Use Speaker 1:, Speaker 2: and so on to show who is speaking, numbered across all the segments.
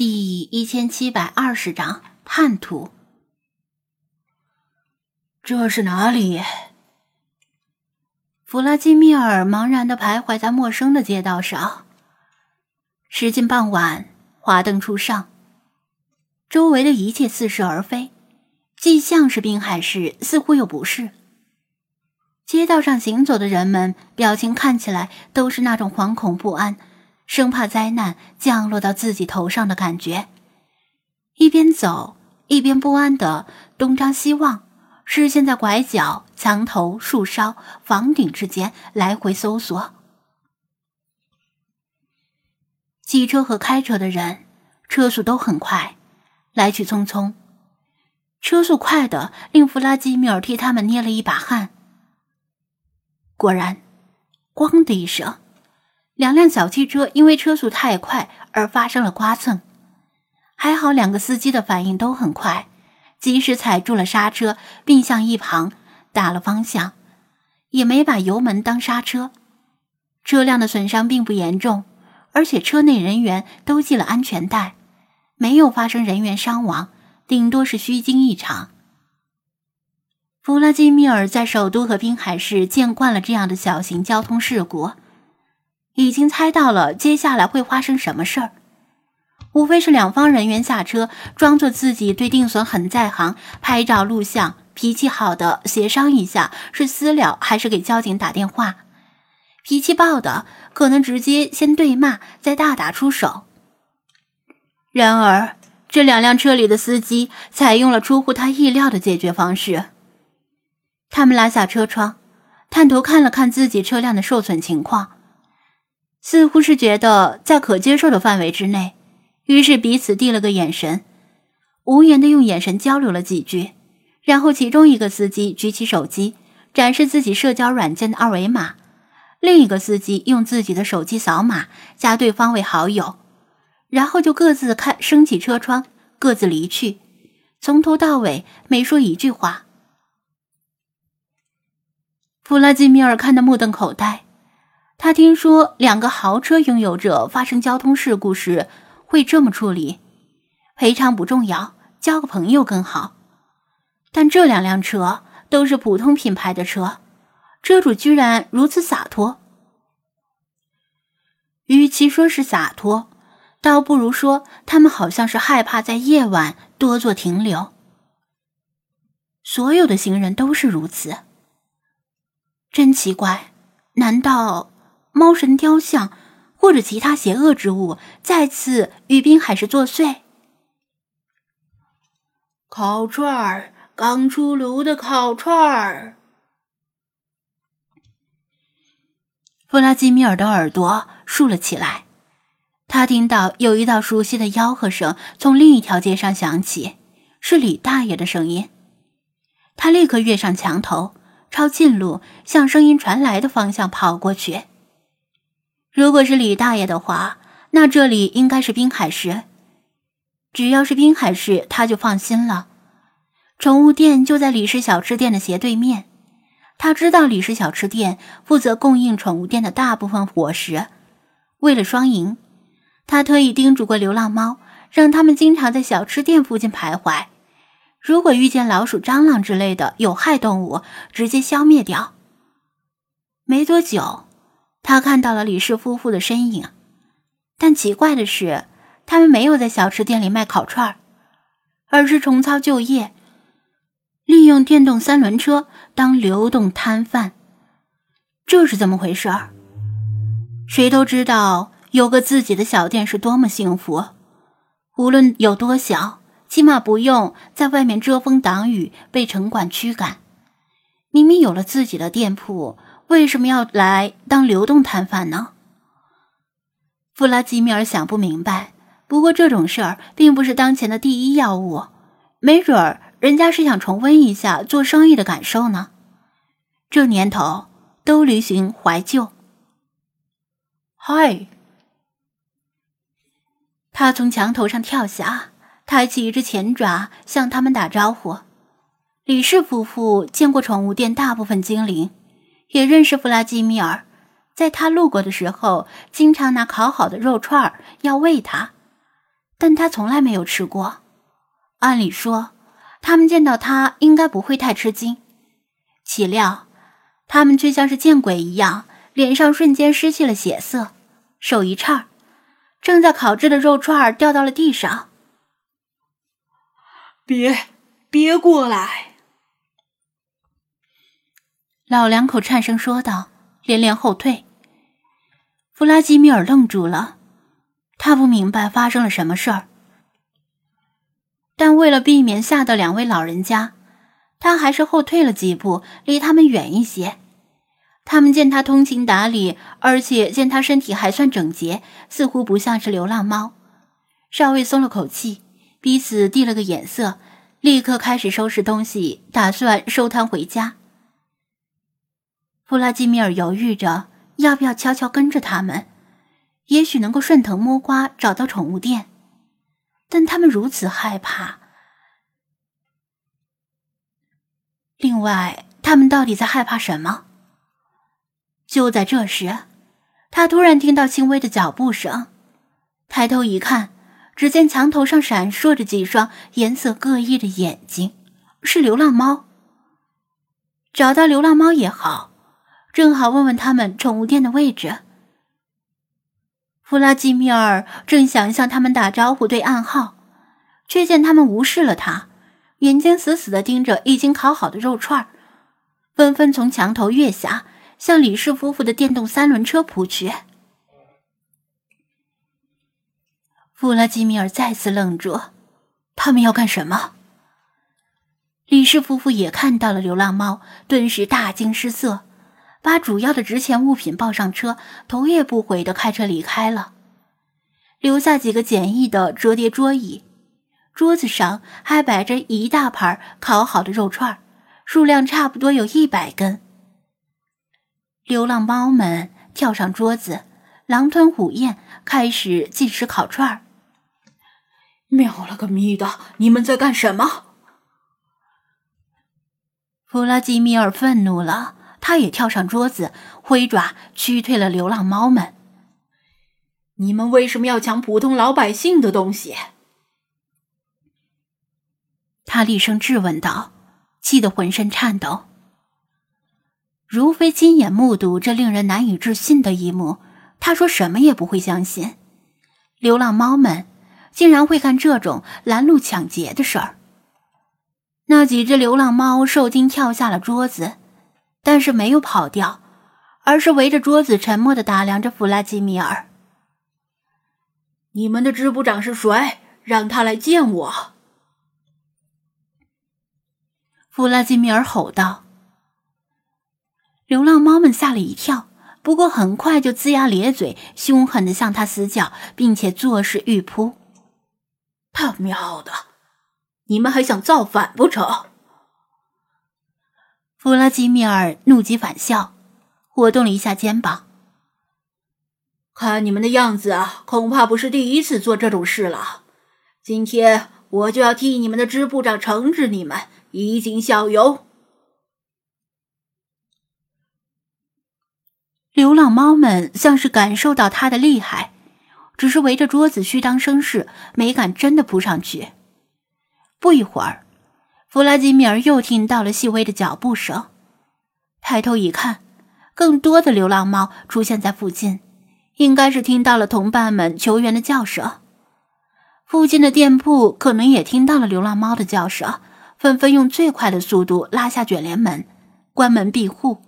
Speaker 1: 第一千七百二十章叛徒。
Speaker 2: 这是哪里？
Speaker 1: 弗拉基米尔茫然的徘徊在陌生的街道上。时近傍晚，华灯初上，周围的一切似是而非，既像是滨海市，似乎又不是。街道上行走的人们表情看起来都是那种惶恐不安。生怕灾难降落到自己头上的感觉，一边走一边不安的东张西望，视线在拐角、墙头、树梢、房顶之间来回搜索。骑车和开车的人车速都很快，来去匆匆。车速快的令弗拉基米尔替他们捏了一把汗。果然，咣的一声。两辆小汽车因为车速太快而发生了刮蹭，还好两个司机的反应都很快，及时踩住了刹车，并向一旁打了方向，也没把油门当刹车。车辆的损伤并不严重，而且车内人员都系了安全带，没有发生人员伤亡，顶多是虚惊一场。弗拉基米尔在首都和滨海市见惯了这样的小型交通事故。已经猜到了接下来会发生什么事儿，无非是两方人员下车，装作自己对定损很在行，拍照录像，脾气好的协商一下是私了还是给交警打电话，脾气暴的可能直接先对骂，再大打出手。然而，这两辆车里的司机采用了出乎他意料的解决方式，他们拉下车窗，探头看了看自己车辆的受损情况。似乎是觉得在可接受的范围之内，于是彼此递了个眼神，无言的用眼神交流了几句，然后其中一个司机举起手机展示自己社交软件的二维码，另一个司机用自己的手机扫码加对方为好友，然后就各自开升起车窗，各自离去，从头到尾没说一句话。弗拉基米尔看得目瞪口呆。他听说两个豪车拥有者发生交通事故时会这么处理，赔偿不重要，交个朋友更好。但这两辆车都是普通品牌的车，车主居然如此洒脱。与其说是洒脱，倒不如说他们好像是害怕在夜晚多做停留。所有的行人都是如此，真奇怪，难道？猫神雕像，或者其他邪恶之物再次与滨海市作祟。
Speaker 2: 烤串儿，刚出炉的烤串儿。
Speaker 1: 弗拉基米尔的耳朵竖了起来，他听到有一道熟悉的吆喝声从另一条街上响起，是李大爷的声音。他立刻跃上墙头，抄近路向声音传来的方向跑过去。如果是李大爷的话，那这里应该是滨海市。只要是滨海市，他就放心了。宠物店就在李氏小吃店的斜对面。他知道李氏小吃店负责供应宠物店的大部分伙食。为了双赢，他特意叮嘱过流浪猫，让他们经常在小吃店附近徘徊。如果遇见老鼠、蟑螂之类的有害动物，直接消灭掉。没多久。他看到了李氏夫妇的身影，但奇怪的是，他们没有在小吃店里卖烤串而是重操旧业，利用电动三轮车当流动摊贩。这是怎么回事儿？谁都知道有个自己的小店是多么幸福，无论有多小，起码不用在外面遮风挡雨被城管驱赶。明明有了自己的店铺。为什么要来当流动摊贩呢？弗拉基米尔想不明白。不过这种事儿并不是当前的第一要务，没准儿人家是想重温一下做生意的感受呢。这年头都流行怀旧。
Speaker 2: 嗨！
Speaker 1: 他从墙头上跳下，抬起一只前爪向他们打招呼。李氏夫妇见过宠物店大部分精灵。也认识弗拉基米尔，在他路过的时候，经常拿烤好的肉串要喂他。但他从来没有吃过。按理说，他们见到他应该不会太吃惊，岂料他们却像是见鬼一样，脸上瞬间失去了血色，手一颤，正在烤制的肉串掉到了地上。
Speaker 2: 别，别过来！
Speaker 1: 老两口颤声说道，连连后退。弗拉基米尔愣住了，他不明白发生了什么事儿。但为了避免吓到两位老人家，他还是后退了几步，离他们远一些。他们见他通情达理，而且见他身体还算整洁，似乎不像是流浪猫，稍微松了口气，彼此递了个眼色，立刻开始收拾东西，打算收摊回家。弗拉基米尔犹豫着要不要悄悄跟着他们，也许能够顺藤摸瓜找到宠物店。但他们如此害怕。另外，他们到底在害怕什么？就在这时，他突然听到轻微的脚步声，抬头一看，只见墙头上闪烁着几双颜色各异的眼睛，是流浪猫。找到流浪猫也好，正好问问他们宠物店的位置。弗拉基米尔正想向他们打招呼对暗号，却见他们无视了他，眼睛死死的盯着已经烤好的肉串纷纷从墙头跃下，向李氏夫妇的电动三轮车扑去。弗拉基米尔再次愣住，他们要干什么？李氏夫妇也看到了流浪猫，顿时大惊失色。把主要的值钱物品抱上车，头也不回的开车离开了，留下几个简易的折叠桌椅，桌子上还摆着一大盘烤好的肉串，数量差不多有一百根。流浪猫们跳上桌子，狼吞虎咽，开始进食烤串
Speaker 2: 喵了个咪的，你们在干什么？
Speaker 1: 弗拉基米尔愤怒了。他也跳上桌子，挥爪驱退了流浪猫们。
Speaker 2: 你们为什么要抢普通老百姓的东西？
Speaker 1: 他厉声质问道，气得浑身颤抖。如非亲眼目睹这令人难以置信的一幕，他说什么也不会相信，流浪猫们竟然会干这种拦路抢劫的事儿。那几只流浪猫受惊跳下了桌子。但是没有跑掉，而是围着桌子沉默的打量着弗拉基米尔。
Speaker 2: 你们的支部长是谁？让他来见我！
Speaker 1: 弗拉基米尔吼道。流浪猫们吓了一跳，不过很快就龇牙咧嘴，凶狠的向他撕叫，并且作势欲扑。
Speaker 2: 他喵的！你们还想造反不成？
Speaker 1: 弗拉基米尔怒极反笑，活动了一下肩膀。
Speaker 2: 看你们的样子啊，恐怕不是第一次做这种事了。今天我就要替你们的支部长惩治你们，以儆效尤。
Speaker 1: 流浪猫们像是感受到他的厉害，只是围着桌子虚张声势，没敢真的扑上去。不一会儿。弗拉基米尔又听到了细微的脚步声，抬头一看，更多的流浪猫出现在附近，应该是听到了同伴们求援的叫声。附近的店铺可能也听到了流浪猫的叫声，纷纷用最快的速度拉下卷帘门，关门闭户，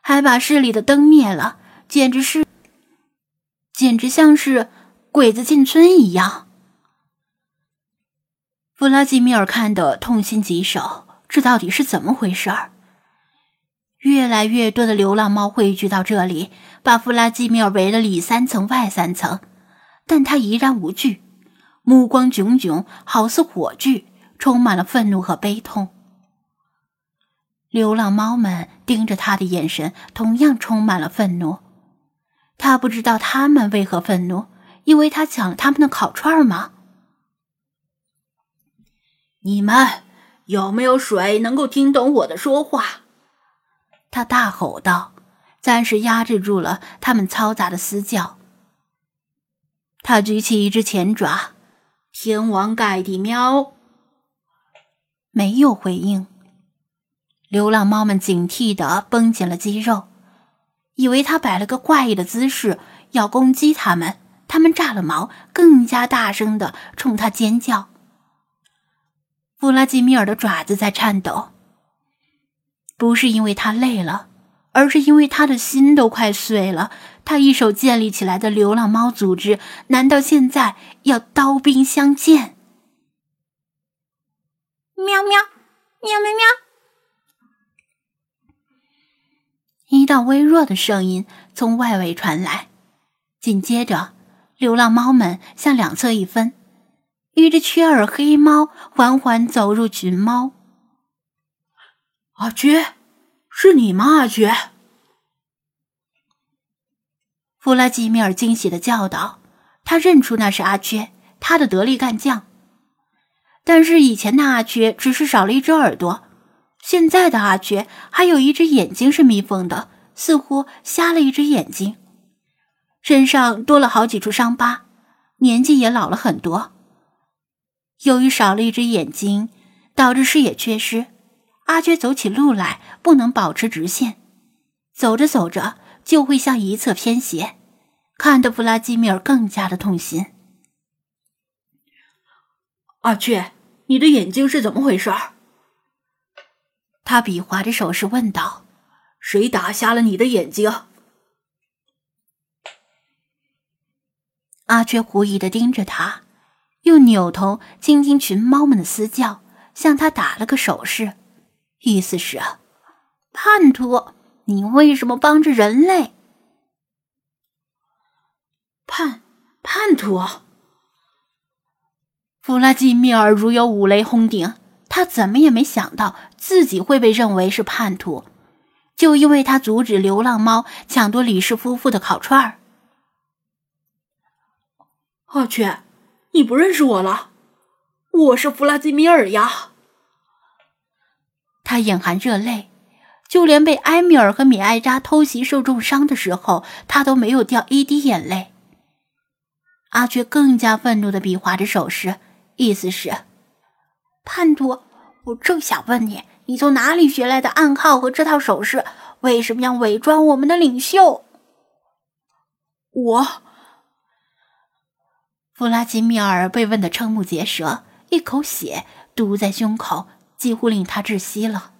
Speaker 1: 还把市里的灯灭了，简直是，简直像是鬼子进村一样。弗拉基米尔看得痛心疾首，这到底是怎么回事儿？越来越多的流浪猫汇聚到这里，把弗拉基米尔围了里三层外三层，但他依然无惧，目光炯炯，好似火炬，充满了愤怒和悲痛。流浪猫们盯着他的眼神同样充满了愤怒。他不知道他们为何愤怒，因为他抢了他们的烤串吗？
Speaker 2: 你们有没有谁能够听懂我的说话？
Speaker 1: 他大吼道，暂时压制住了他们嘈杂的嘶叫。他举起一只前爪，
Speaker 2: 天王盖地喵。
Speaker 1: 没有回应。流浪猫们警惕的绷紧了肌肉，以为他摆了个怪异的姿势要攻击他们。他们炸了毛，更加大声的冲他尖叫。弗拉基米尔的爪子在颤抖，不是因为他累了，而是因为他的心都快碎了。他一手建立起来的流浪猫组织，难道现在要刀兵相见？
Speaker 3: 喵喵，喵喵喵！
Speaker 1: 一道微弱的声音从外围传来，紧接着，流浪猫们向两侧一分，一只缺耳黑猫缓缓走入群猫。
Speaker 2: 阿缺，是你吗？阿缺！
Speaker 1: 弗拉基米尔惊喜的叫道：“他认出那是阿缺，他的得力干将。”但是以前的阿缺只是少了一只耳朵，现在的阿缺还有一只眼睛是密封的，似乎瞎了一只眼睛，身上多了好几处伤疤，年纪也老了很多。由于少了一只眼睛，导致视野缺失，阿缺走起路来不能保持直线，走着走着就会向一侧偏斜，看得弗拉基米尔更加的痛心。
Speaker 2: 阿雀，你的眼睛是怎么回事？
Speaker 1: 他比划着手势问道：“
Speaker 2: 谁打瞎了你的眼睛？”
Speaker 1: 阿雀狐疑的盯着他，又扭头倾听群猫们的嘶叫，向他打了个手势，意思是：“叛徒，你为什么帮着人类？”
Speaker 2: 叛叛徒。
Speaker 1: 弗拉基米尔如有五雷轰顶，他怎么也没想到自己会被认为是叛徒，就因为他阻止流浪猫抢夺李氏夫妇的烤串儿。
Speaker 2: 我去，你不认识我了？我是弗拉基米尔呀！
Speaker 1: 他眼含热泪，就连被埃米尔和米艾扎偷袭受重伤的时候，他都没有掉一滴眼泪。阿雀更加愤怒的比划着手势。意思是，叛徒，我正想问你，你从哪里学来的暗号和这套手势？为什么要伪装我们的领袖？
Speaker 2: 我，
Speaker 1: 弗拉基米尔被问得瞠目结舌，一口血堵在胸口，几乎令他窒息了。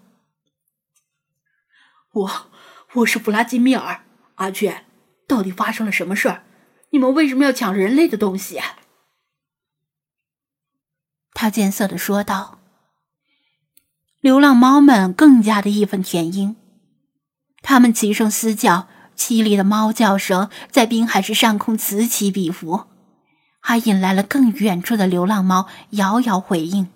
Speaker 2: 我，我是弗拉基米尔。阿雀，到底发生了什么事儿？你们为什么要抢人类的东西？
Speaker 1: 他艰涩的说道：“流浪猫们更加的义愤填膺，它们齐声嘶叫，凄厉的猫叫声在滨海市上空此起彼伏，还引来了更远处的流浪猫遥遥回应。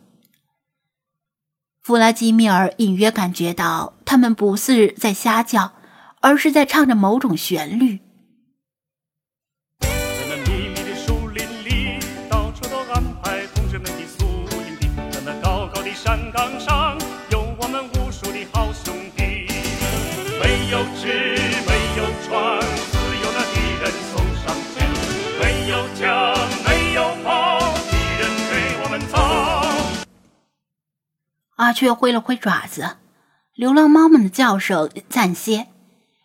Speaker 1: 弗拉基米尔隐约感觉到，他们不是在瞎叫，而是在唱着某种旋律。”阿雀挥了挥爪子，流浪猫们的叫声暂歇，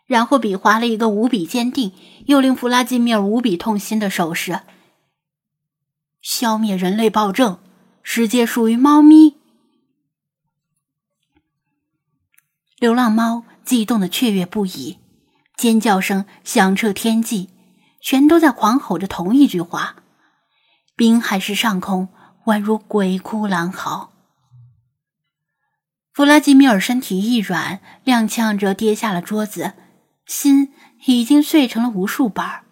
Speaker 1: 然后比划了一个无比坚定又令弗拉基米尔无比痛心的手势：“消灭人类暴政，世界属于猫咪。”流浪猫激动的雀跃不已，尖叫声响彻天际，全都在狂吼着同一句话。滨海市上空宛如鬼哭狼嚎。弗拉基米尔身体一软，踉跄着跌下了桌子，心已经碎成了无数瓣儿。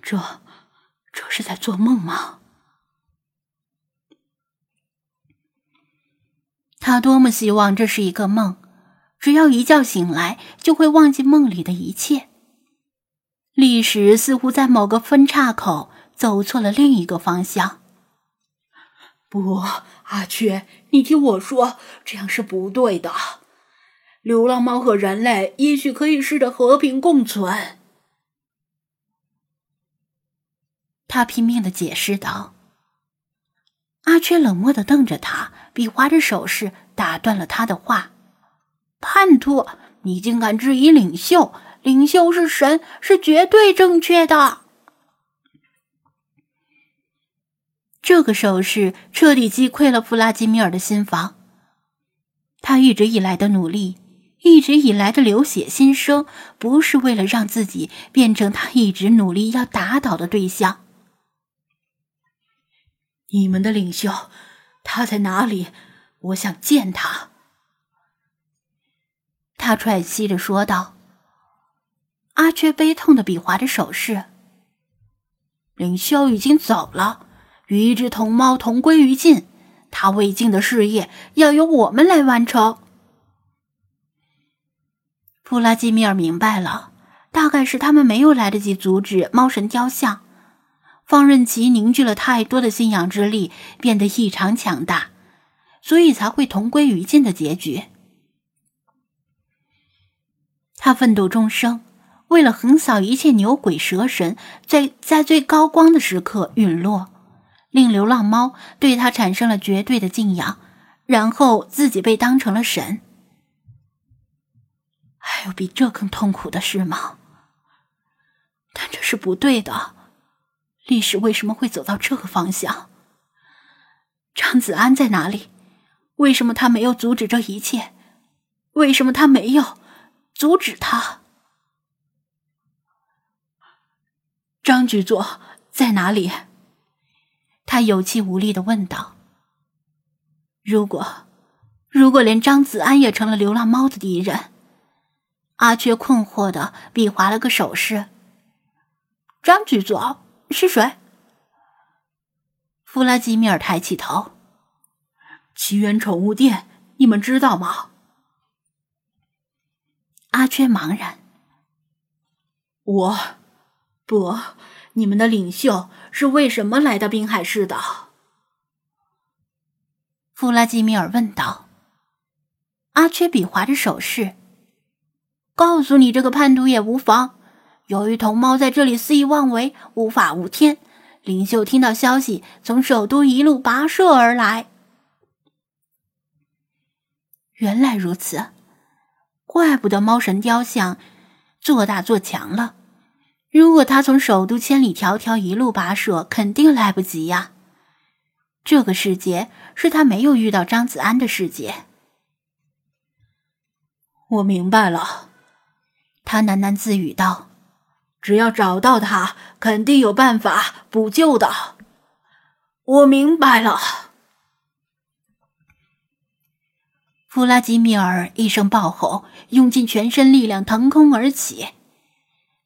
Speaker 1: 这，这是在做梦吗？他多么希望这是一个梦，只要一觉醒来，就会忘记梦里的一切。历史似乎在某个分岔口走错了另一个方向。
Speaker 2: 不。阿缺，你听我说，这样是不对的。流浪猫和人类也许可以试着和平共存。
Speaker 1: 他拼命的解释道。阿缺冷漠的瞪着他，比划着手势打断了他的话：“
Speaker 2: 叛徒，你竟敢质疑领袖？领袖是神，是绝对正确的。”
Speaker 1: 这个手势彻底击溃了弗拉基米尔的心房。他一直以来的努力，一直以来的流血心声，不是为了让自己变成他一直努力要打倒的对象。
Speaker 2: 你们的领袖，他在哪里？我想见他。
Speaker 1: 他喘息着说道。阿缺悲痛的比划着手势。
Speaker 2: 领袖已经走了。与一只同猫同归于尽，他未尽的事业要由我们来完成。
Speaker 1: 弗拉基米尔明白了，大概是他们没有来得及阻止猫神雕像，放任其凝聚了太多的信仰之力，变得异常强大，所以才会同归于尽的结局。他奋斗终生，为了横扫一切牛鬼蛇神，在在最高光的时刻陨落。令流浪猫对他产生了绝对的敬仰，然后自己被当成了神。还有比这更痛苦的事吗？但这是不对的。历史为什么会走到这个方向？张子安在哪里？为什么他没有阻止这一切？为什么他没有阻止他？张局座在哪里？他有气无力的问道：“如果，如果连张子安也成了流浪猫的敌人？”阿缺困惑的比划了个手势。
Speaker 2: “张局座是谁？”
Speaker 1: 弗拉基米尔抬起头。
Speaker 2: “奇缘宠物店，你们知道吗？”
Speaker 1: 阿缺茫然。
Speaker 2: “我，不。”你们的领袖是为什么来到滨海市的？
Speaker 1: 弗拉基米尔问道。阿缺比划着手势，
Speaker 2: 告诉你这个叛徒也无妨。由于同猫在这里肆意妄为，无法无天，领袖听到消息，从首都一路跋涉而来。
Speaker 1: 原来如此，怪不得猫神雕像做大做强了。如果他从首都千里迢迢一路跋涉，肯定来不及呀。这个世界是他没有遇到张子安的世界。
Speaker 2: 我明白了，
Speaker 1: 他喃喃自语道：“
Speaker 2: 只要找到他，肯定有办法补救的。”我明白了。
Speaker 1: 弗拉基米尔一声暴吼，用尽全身力量腾空而起。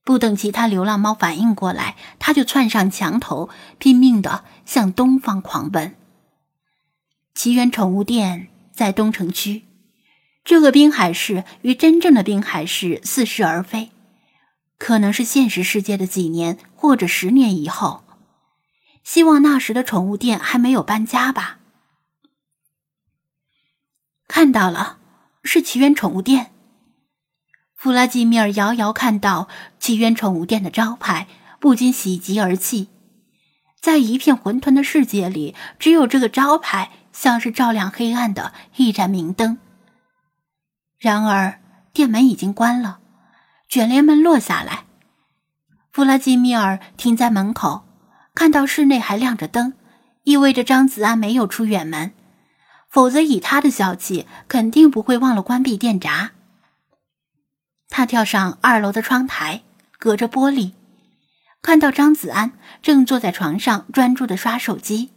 Speaker 1: 不等其他流浪猫反应过来，他就窜上墙头，拼命的向东方狂奔。奇缘宠物店在东城区，这个滨海市与真正的滨海市似是而非，可能是现实世界的几年或者十年以后。希望那时的宠物店还没有搬家吧？看到了，是奇缘宠物店。弗拉基米尔遥遥看到奇缘宠物店的招牌，不禁喜极而泣。在一片混沌的世界里，只有这个招牌像是照亮黑暗的一盏明灯。然而，店门已经关了，卷帘门落下来。弗拉基米尔停在门口，看到室内还亮着灯，意味着张子安没有出远门，否则以他的小气，肯定不会忘了关闭电闸。他跳上二楼的窗台，隔着玻璃，看到张子安正坐在床上专注的刷手机。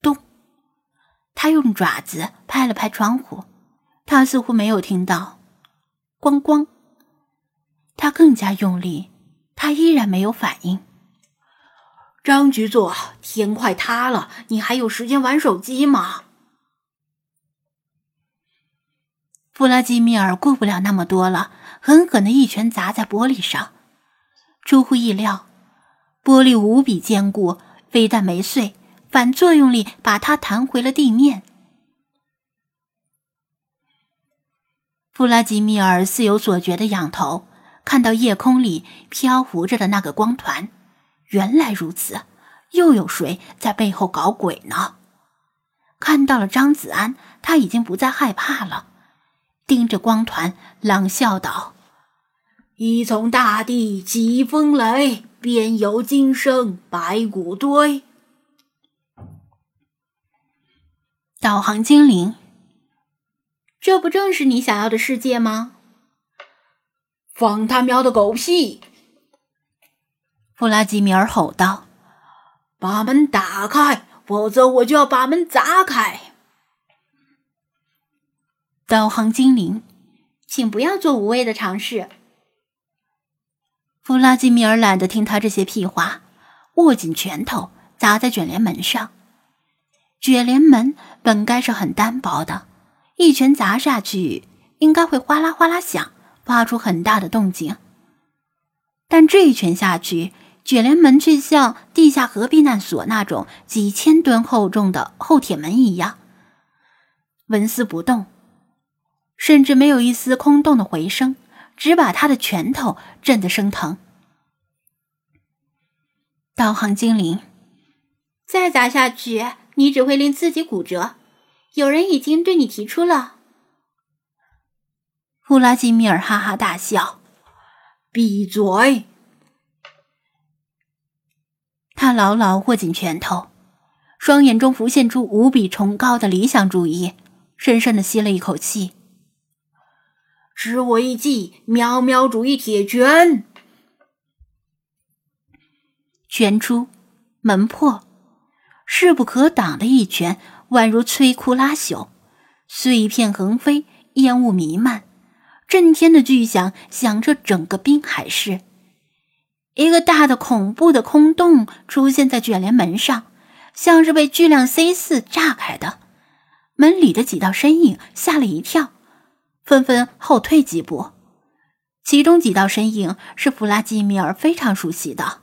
Speaker 1: 咚！他用爪子拍了拍窗户，他似乎没有听到。咣咣！他更加用力，他依然没有反应。
Speaker 2: 张局座，天快塌了，你还有时间玩手机吗？
Speaker 1: 弗拉基米尔顾不了那么多了，狠狠的一拳砸在玻璃上。出乎意料，玻璃无比坚固，非但没碎，反作用力把它弹回了地面。弗拉基米尔似有所觉的仰头，看到夜空里飘浮着的那个光团，原来如此，又有谁在背后搞鬼呢？看到了张子安，他已经不再害怕了，盯着光团，冷笑道：“
Speaker 2: 一从大地起风雷，便有今生白骨堆。”
Speaker 1: 导航精灵，
Speaker 3: 这不正是你想要的世界吗？
Speaker 2: 放他喵的狗屁！
Speaker 1: 弗拉基米尔吼道：“
Speaker 2: 把门打开！”否则我就要把门砸开！
Speaker 1: 导航精灵，
Speaker 3: 请不要做无谓的尝试。
Speaker 1: 弗拉基米尔懒得听他这些屁话，握紧拳头砸在卷帘门上。卷帘门本该是很单薄的，一拳砸下去应该会哗啦哗啦响，发出很大的动静。但这一拳下去。卷帘门却像地下核避难所那种几千吨厚重的厚铁门一样，纹丝不动，甚至没有一丝空洞的回声，只把他的拳头震得生疼。导航精灵，
Speaker 3: 再砸下去，你只会令自己骨折。有人已经对你提出了。
Speaker 1: 弗拉基米尔哈哈大笑：“
Speaker 2: 闭嘴！”
Speaker 1: 他牢牢握紧拳头，双眼中浮现出无比崇高的理想主义，深深的吸了一口气。
Speaker 2: 知我一记喵喵主义铁拳，
Speaker 1: 拳出门破，势不可挡的一拳，宛如摧枯拉朽，碎片横飞，烟雾弥漫，震天的巨响响彻整个滨海市。一个大的、恐怖的空洞出现在卷帘门上，像是被巨量 C 四炸开的。门里的几道身影吓了一跳，纷纷后退几步。其中几道身影是弗拉基米尔非常熟悉的。